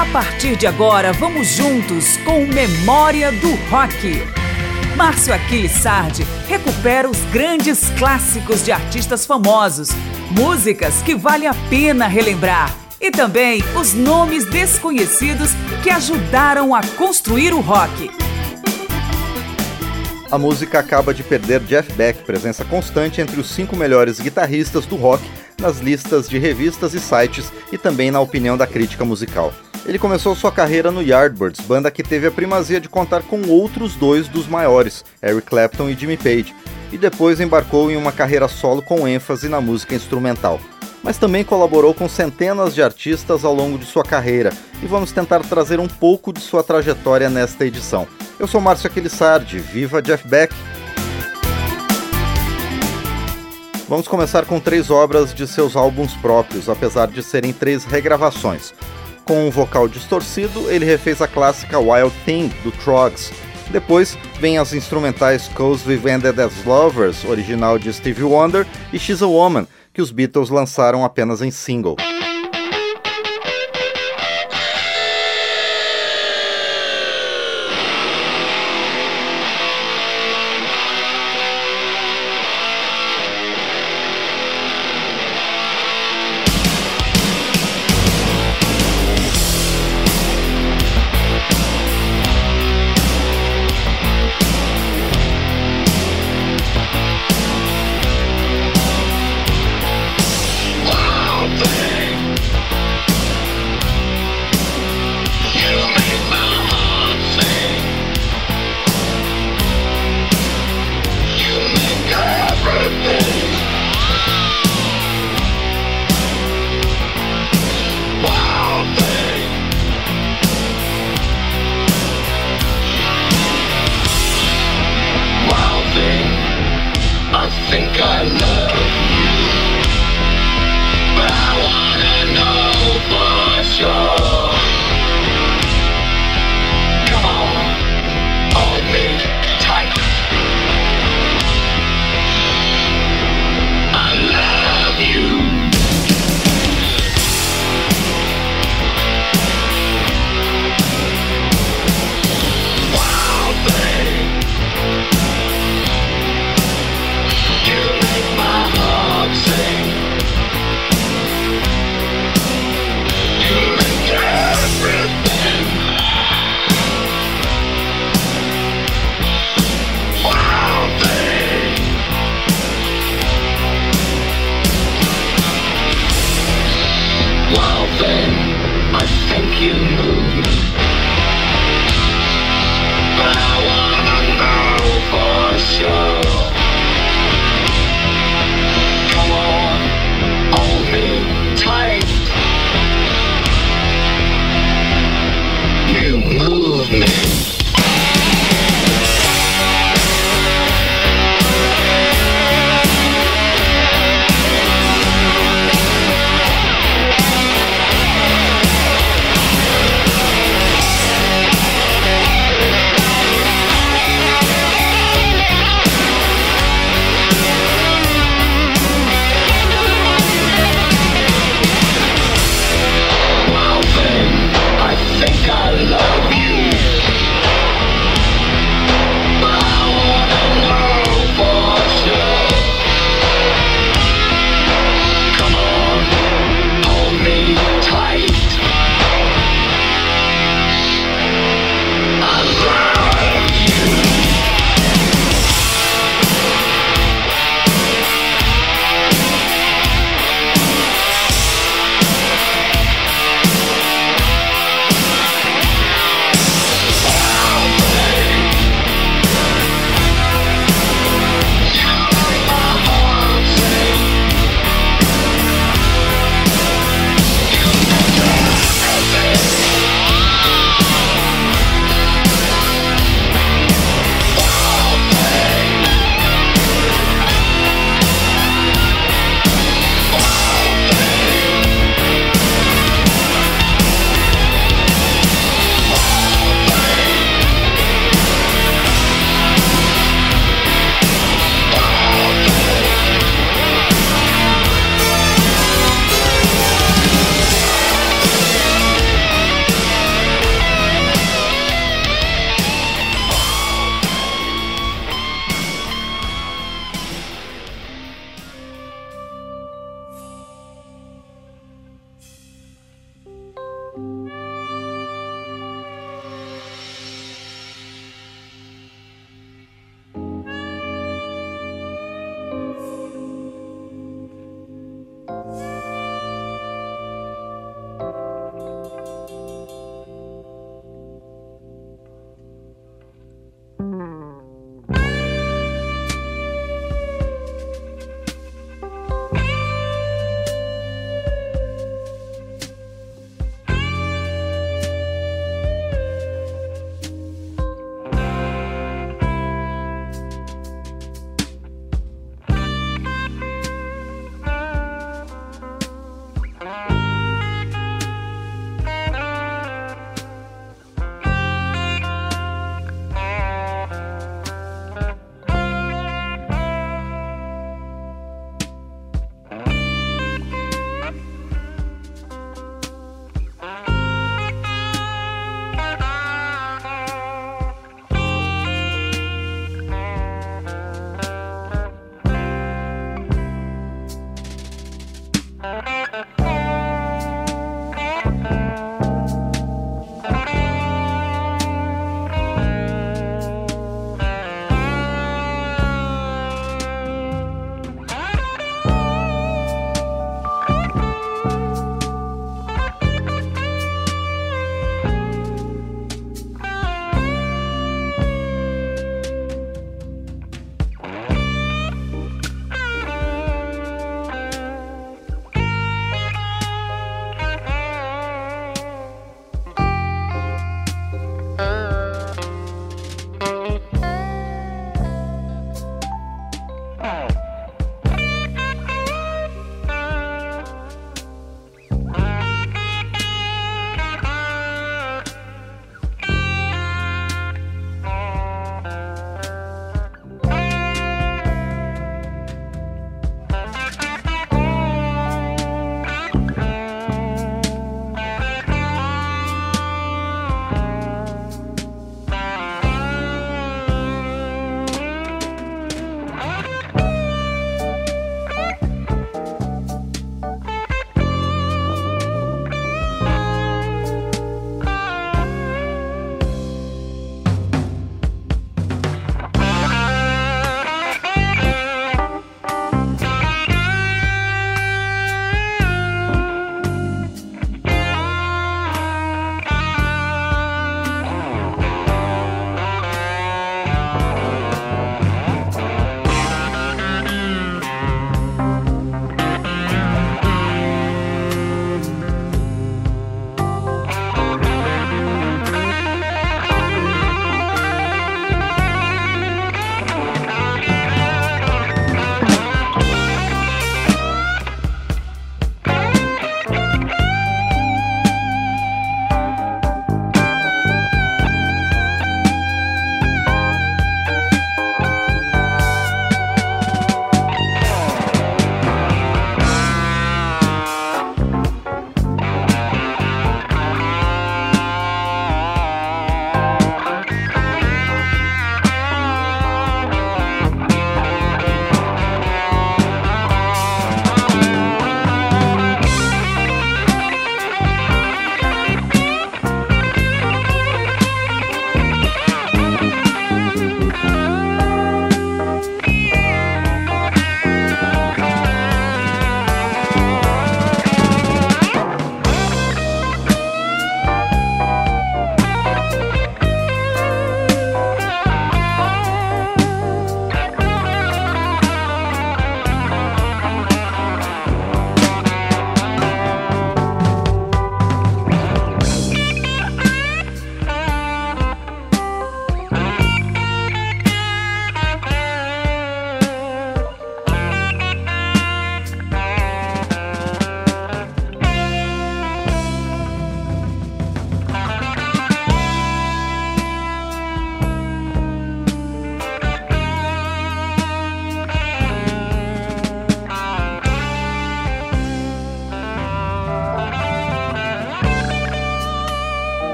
A partir de agora, vamos juntos com Memória do Rock. Márcio Aquiles Sardi recupera os grandes clássicos de artistas famosos, músicas que vale a pena relembrar e também os nomes desconhecidos que ajudaram a construir o rock. A música acaba de perder Jeff Beck, presença constante entre os cinco melhores guitarristas do rock nas listas de revistas e sites e também na opinião da crítica musical. Ele começou sua carreira no Yardbirds, banda que teve a primazia de contar com outros dois dos maiores, Eric Clapton e Jimmy Page, e depois embarcou em uma carreira solo com ênfase na música instrumental. Mas também colaborou com centenas de artistas ao longo de sua carreira, e vamos tentar trazer um pouco de sua trajetória nesta edição. Eu sou Márcio Aquilissardi, viva Jeff Beck! Vamos começar com três obras de seus álbuns próprios, apesar de serem três regravações. Com um vocal distorcido, ele refez a clássica Wild Thing do Trogs. Depois vem as instrumentais Cause We've as Lovers, original de Stevie Wonder, e She's a Woman, que os Beatles lançaram apenas em single.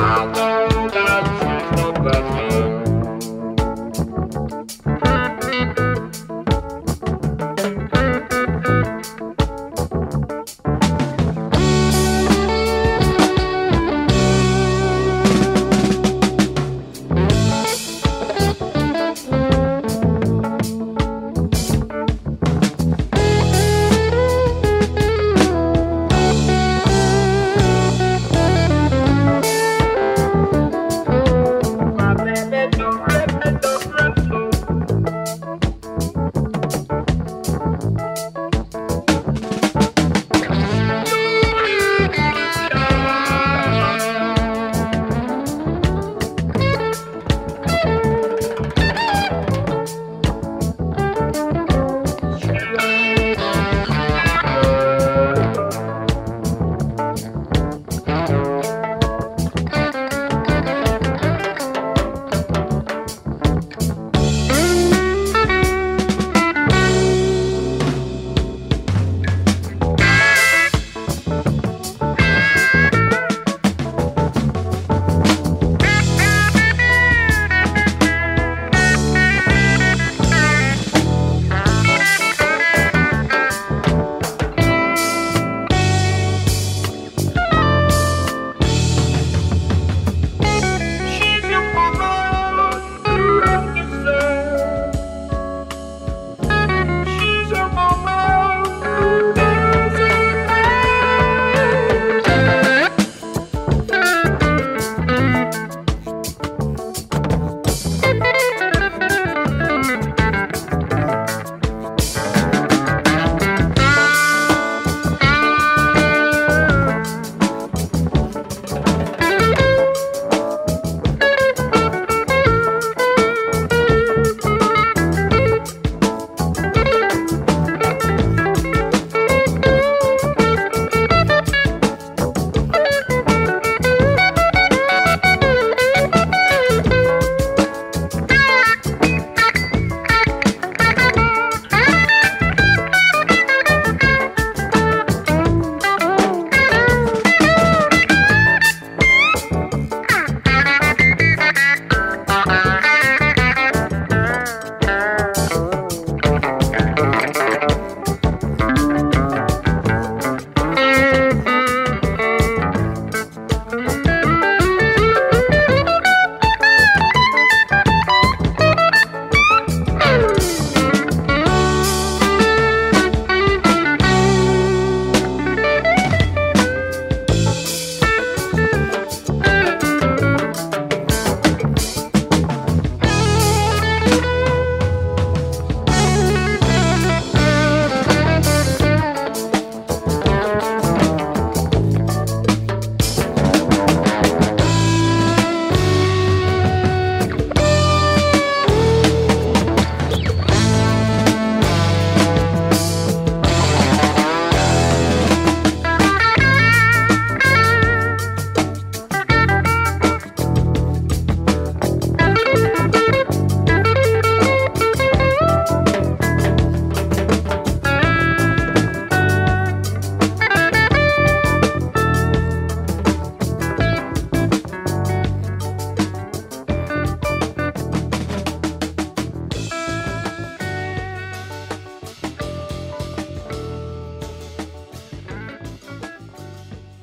Música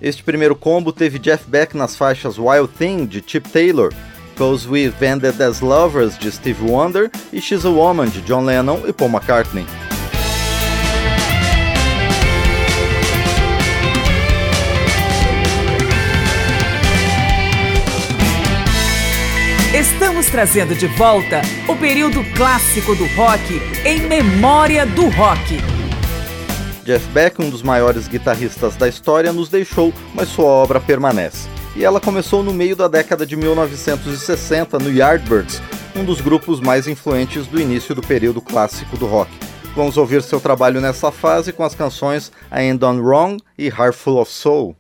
Este primeiro combo teve Jeff Beck nas faixas Wild Thing de Chip Taylor, Cause We Vended as Lovers de Steve Wonder e She's a Woman de John Lennon e Paul McCartney. Estamos trazendo de volta o período clássico do rock em memória do rock. Jeff Beck, um dos maiores guitarristas da história, nos deixou, mas sua obra permanece. E ela começou no meio da década de 1960 no Yardbirds, um dos grupos mais influentes do início do período clássico do rock. Vamos ouvir seu trabalho nessa fase com as canções I Ain't Done Wrong e Heart Full of Soul.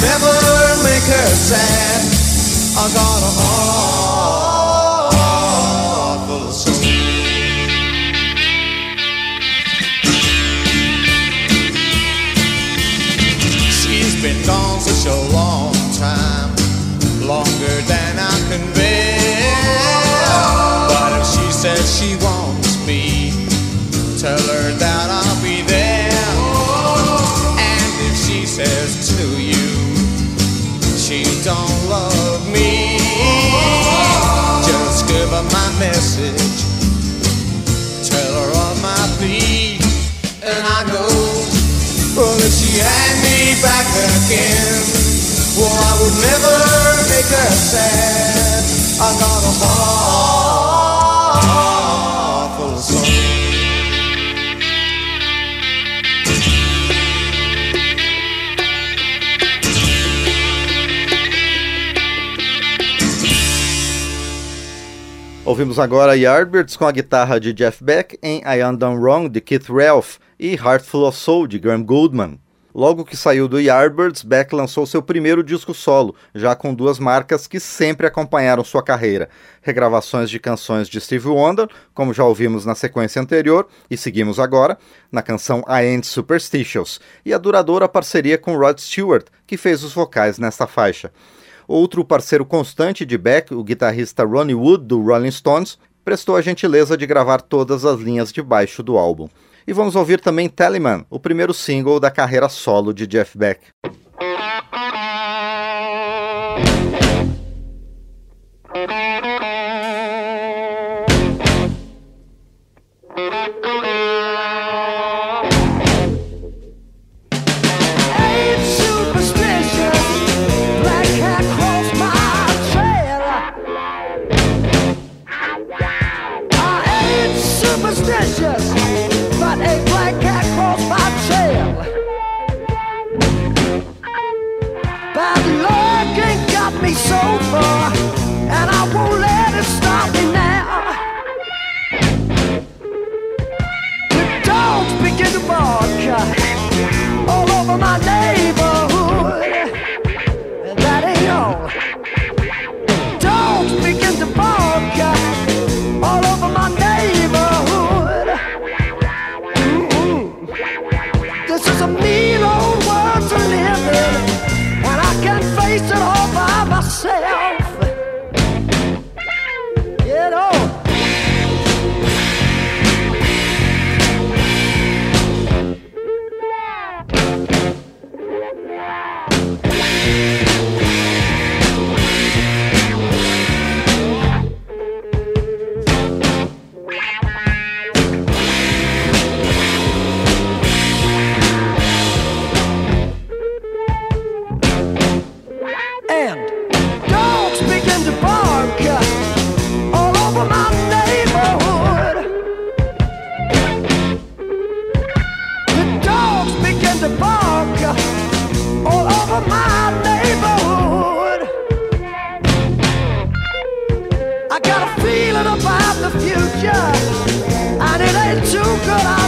Never make her sad. I got Ouvimos agora Yardbirds com a guitarra de Jeff Beck em I Am Done Wrong de Keith Ralph e Heartful of Soul de Graham Goldman. Logo que saiu do Yardbirds, Beck lançou seu primeiro disco solo, já com duas marcas que sempre acompanharam sua carreira: regravações de canções de Steve Wonder, como já ouvimos na sequência anterior e seguimos agora, na canção I Ain't Superstitious, e a duradoura parceria com Rod Stewart, que fez os vocais nesta faixa. Outro parceiro constante de Beck, o guitarrista Ronnie Wood, do Rolling Stones, prestou a gentileza de gravar todas as linhas de baixo do álbum. E vamos ouvir também Teleman, o primeiro single da carreira solo de Jeff Beck. future, and it ain't too good.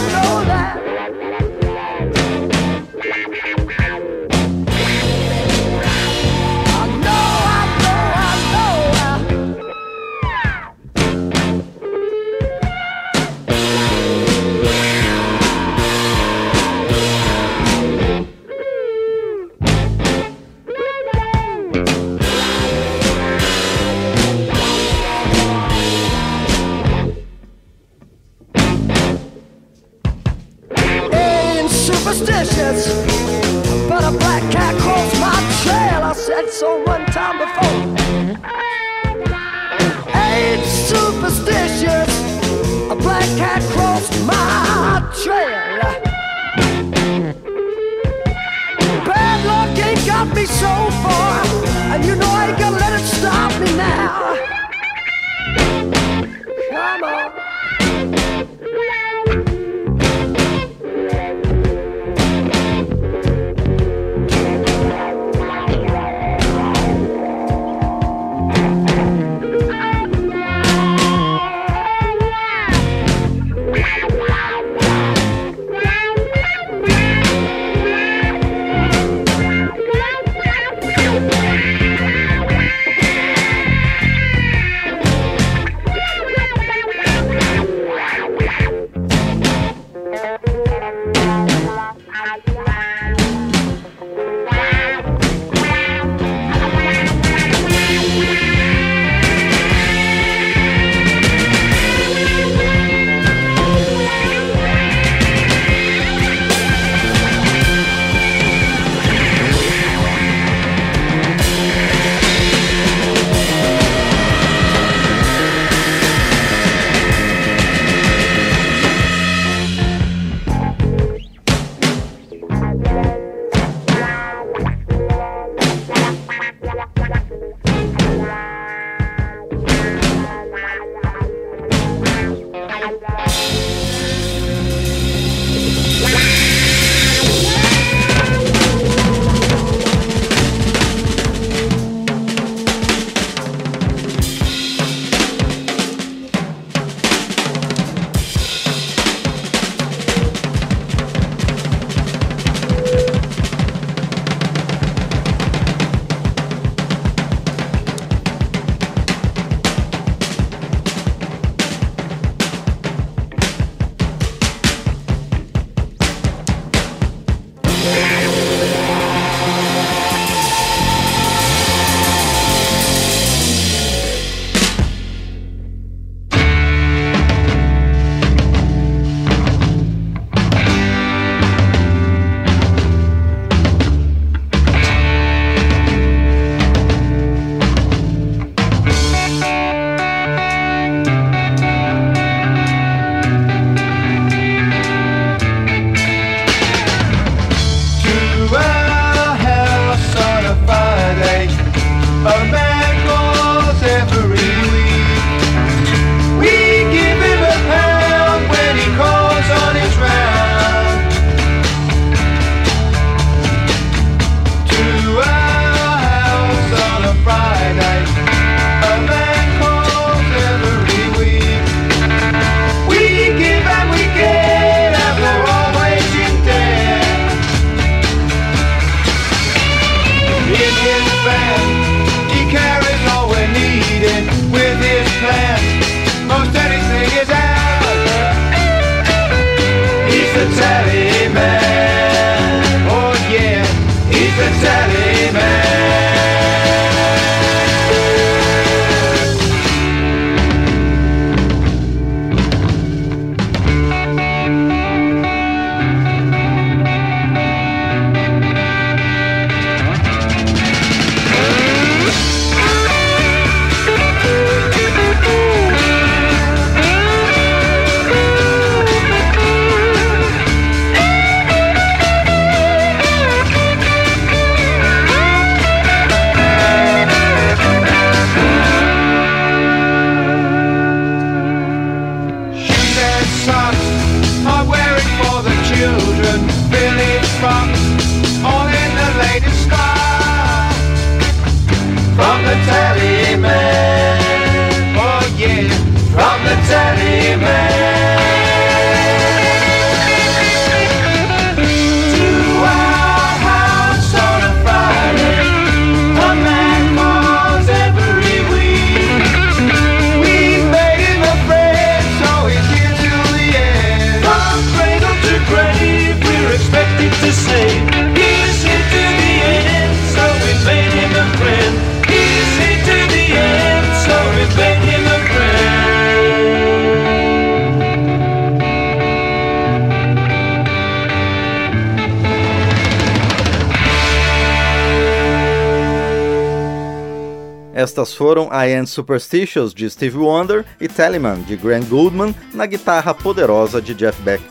Estas foram I Am Superstitious de Steve Wonder e Teleman de Grant Goldman na guitarra poderosa de Jeff Beck.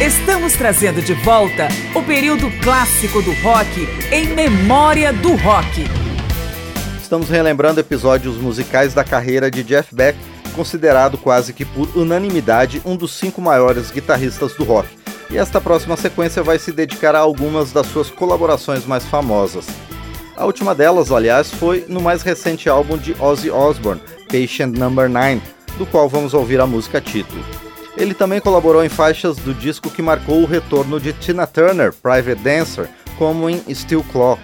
Estamos trazendo de volta o período clássico do rock em memória do rock. Estamos relembrando episódios musicais da carreira de Jeff Beck considerado quase que por unanimidade um dos cinco maiores guitarristas do rock. E esta próxima sequência vai se dedicar a algumas das suas colaborações mais famosas. A última delas, aliás, foi no mais recente álbum de Ozzy Osbourne, Patient Number 9, do qual vamos ouvir a música título. Ele também colaborou em faixas do disco que marcou o retorno de Tina Turner, Private Dancer, como em Steel Claw.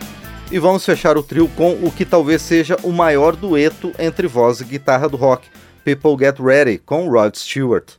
E vamos fechar o trio com o que talvez seja o maior dueto entre voz e guitarra do rock, People Get Ready, com Rod Stewart.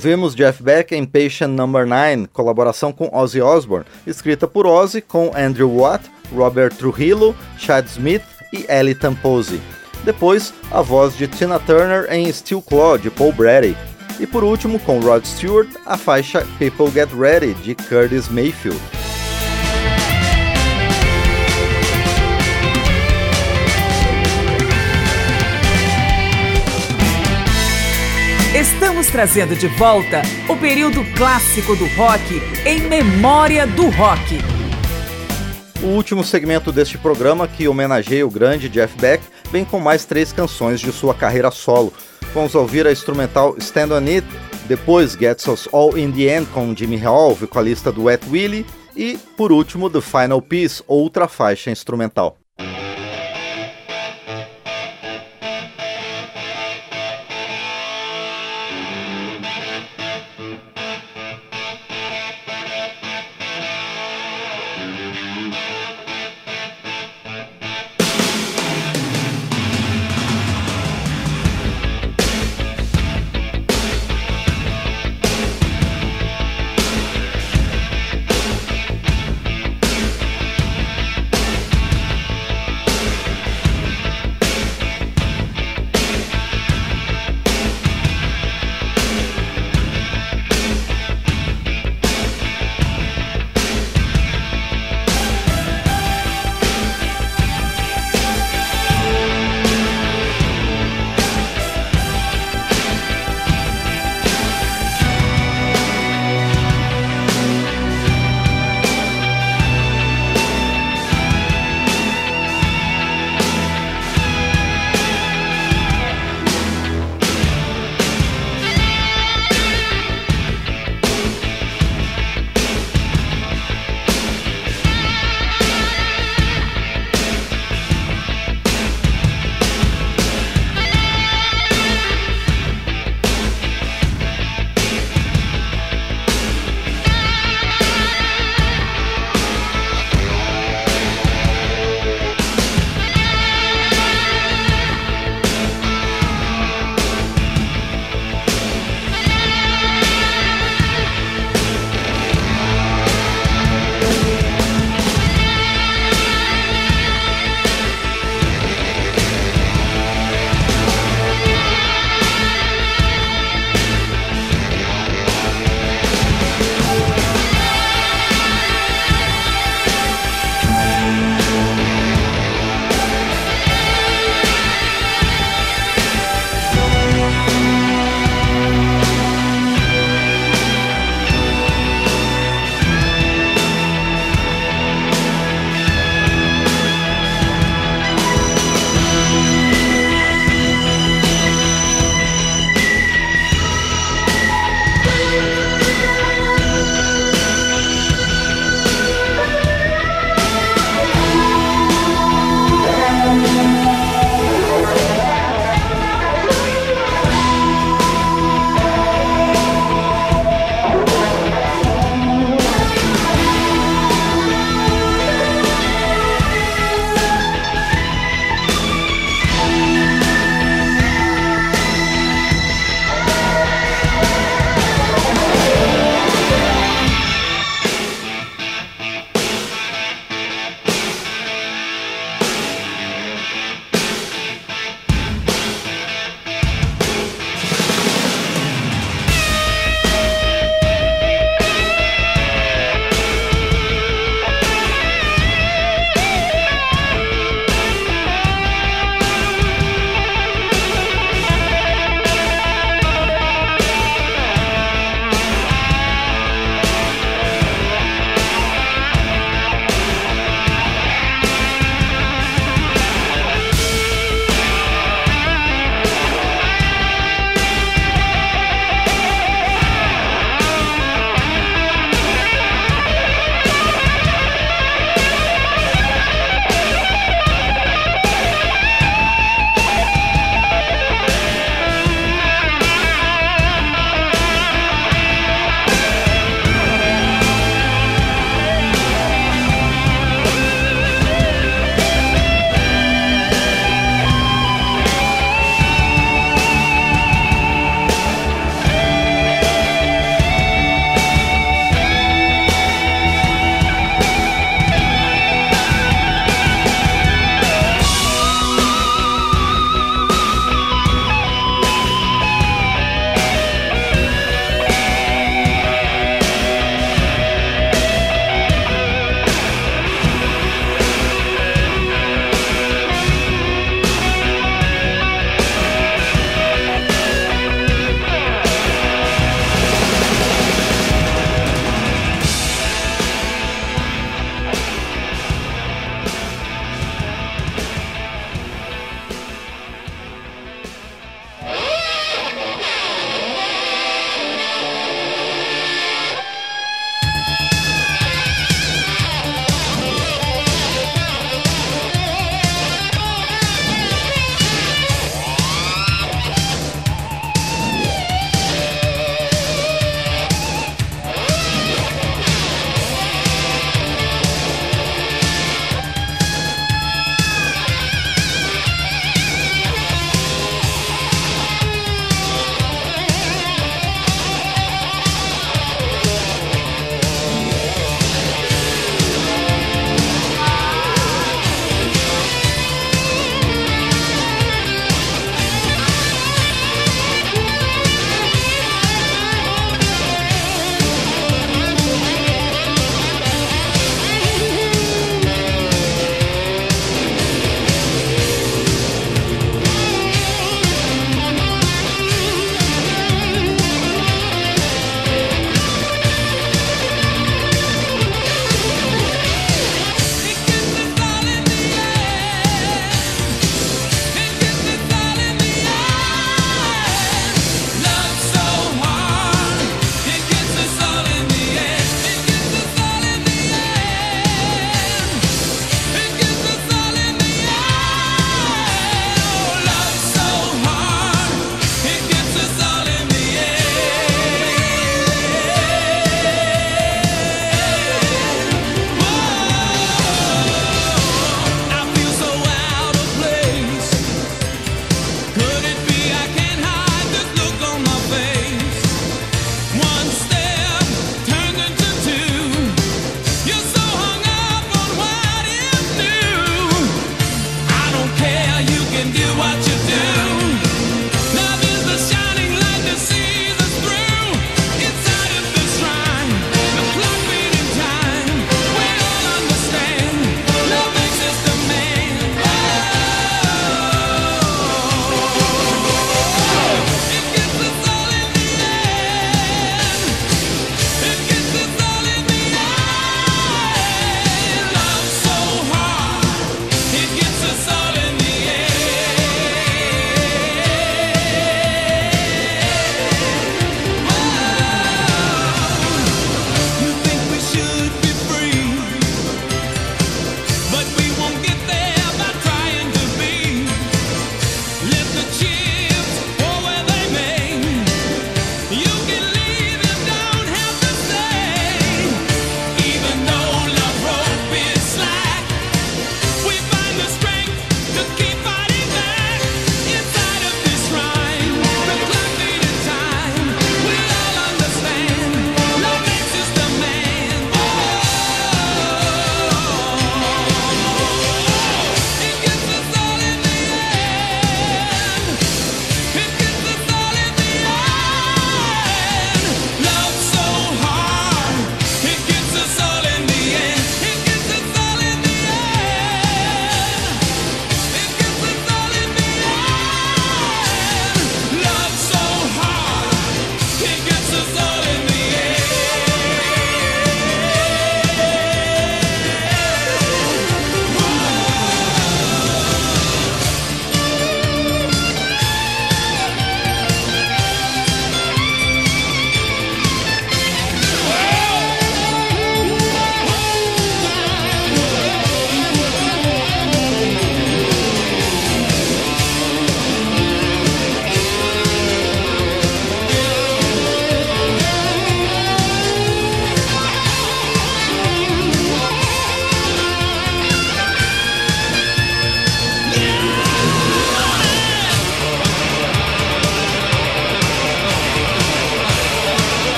Ouvimos Jeff Beck em Patient Number 9, colaboração com Ozzy Osbourne, escrita por Ozzy com Andrew Watt, Robert Trujillo, Chad Smith e Ellie Tamposi. Depois, a voz de Tina Turner em Steel Claw, de Paul Brady. E por último, com Rod Stewart, a faixa People Get Ready, de Curtis Mayfield. Trazendo de volta o período clássico do rock em memória do rock. O último segmento deste programa, que homenageia o grande Jeff Beck, vem com mais três canções de sua carreira solo. Vamos ouvir a instrumental Stand On It, depois Gets Us All In The End com Jimmy Hall, vocalista do Wet Willie, e, por último, The Final Piece, outra faixa instrumental.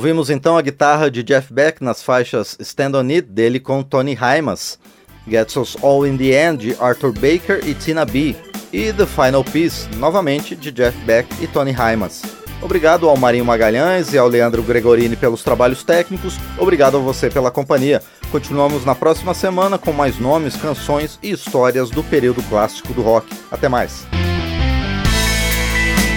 Ouvimos então a guitarra de Jeff Beck nas faixas Stand On It dele com Tony Hymas, Gets Us All In The End de Arthur Baker e Tina B, e The Final Piece, novamente de Jeff Beck e Tony Hymas. Obrigado ao Marinho Magalhães e ao Leandro Gregorini pelos trabalhos técnicos, obrigado a você pela companhia. Continuamos na próxima semana com mais nomes, canções e histórias do período clássico do rock. Até mais!